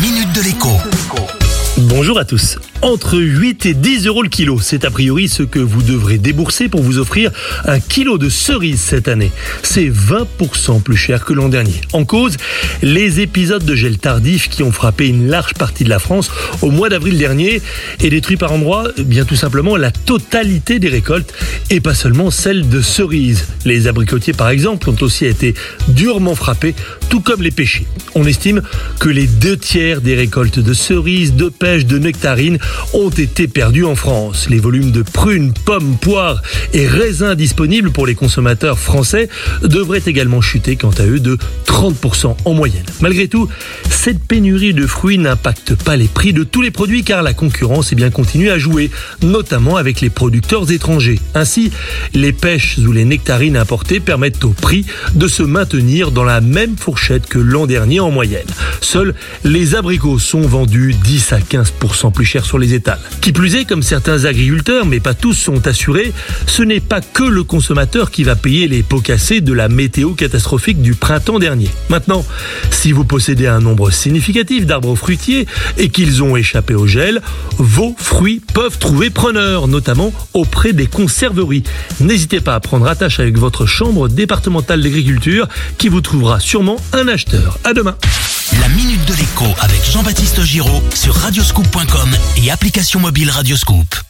minute de l'écho. Bonjour à tous. Entre 8 et 10 euros le kilo, c'est a priori ce que vous devrez débourser pour vous offrir un kilo de cerises cette année. C'est 20% plus cher que l'an dernier. En cause, les épisodes de gel tardif qui ont frappé une large partie de la France au mois d'avril dernier et détruit par endroits bien tout simplement la totalité des récoltes et pas seulement celles de cerises. Les abricotiers par exemple ont aussi été durement frappés, tout comme les pêchers. On estime que les deux tiers des récoltes de cerises, de de nectarines ont été perdus en France. Les volumes de prunes, pommes, poires et raisins disponibles pour les consommateurs français devraient également chuter quant à eux de 30% en moyenne. Malgré tout, cette pénurie de fruits n'impacte pas les prix de tous les produits car la concurrence est bien continue à jouer, notamment avec les producteurs étrangers. Ainsi, les pêches ou les nectarines importées permettent au prix de se maintenir dans la même fourchette que l'an dernier en moyenne. Seuls les abricots sont vendus 10 à 15 15% plus cher sur les étals. Qui plus est, comme certains agriculteurs, mais pas tous sont assurés, ce n'est pas que le consommateur qui va payer les pots cassés de la météo catastrophique du printemps dernier. Maintenant, si vous possédez un nombre significatif d'arbres fruitiers et qu'ils ont échappé au gel, vos fruits peuvent trouver preneur, notamment auprès des conserveries. N'hésitez pas à prendre attache avec votre chambre départementale d'agriculture qui vous trouvera sûrement un acheteur. À demain. Avec Jean-Baptiste Giraud sur radioscoop.com et application mobile Radioscoop.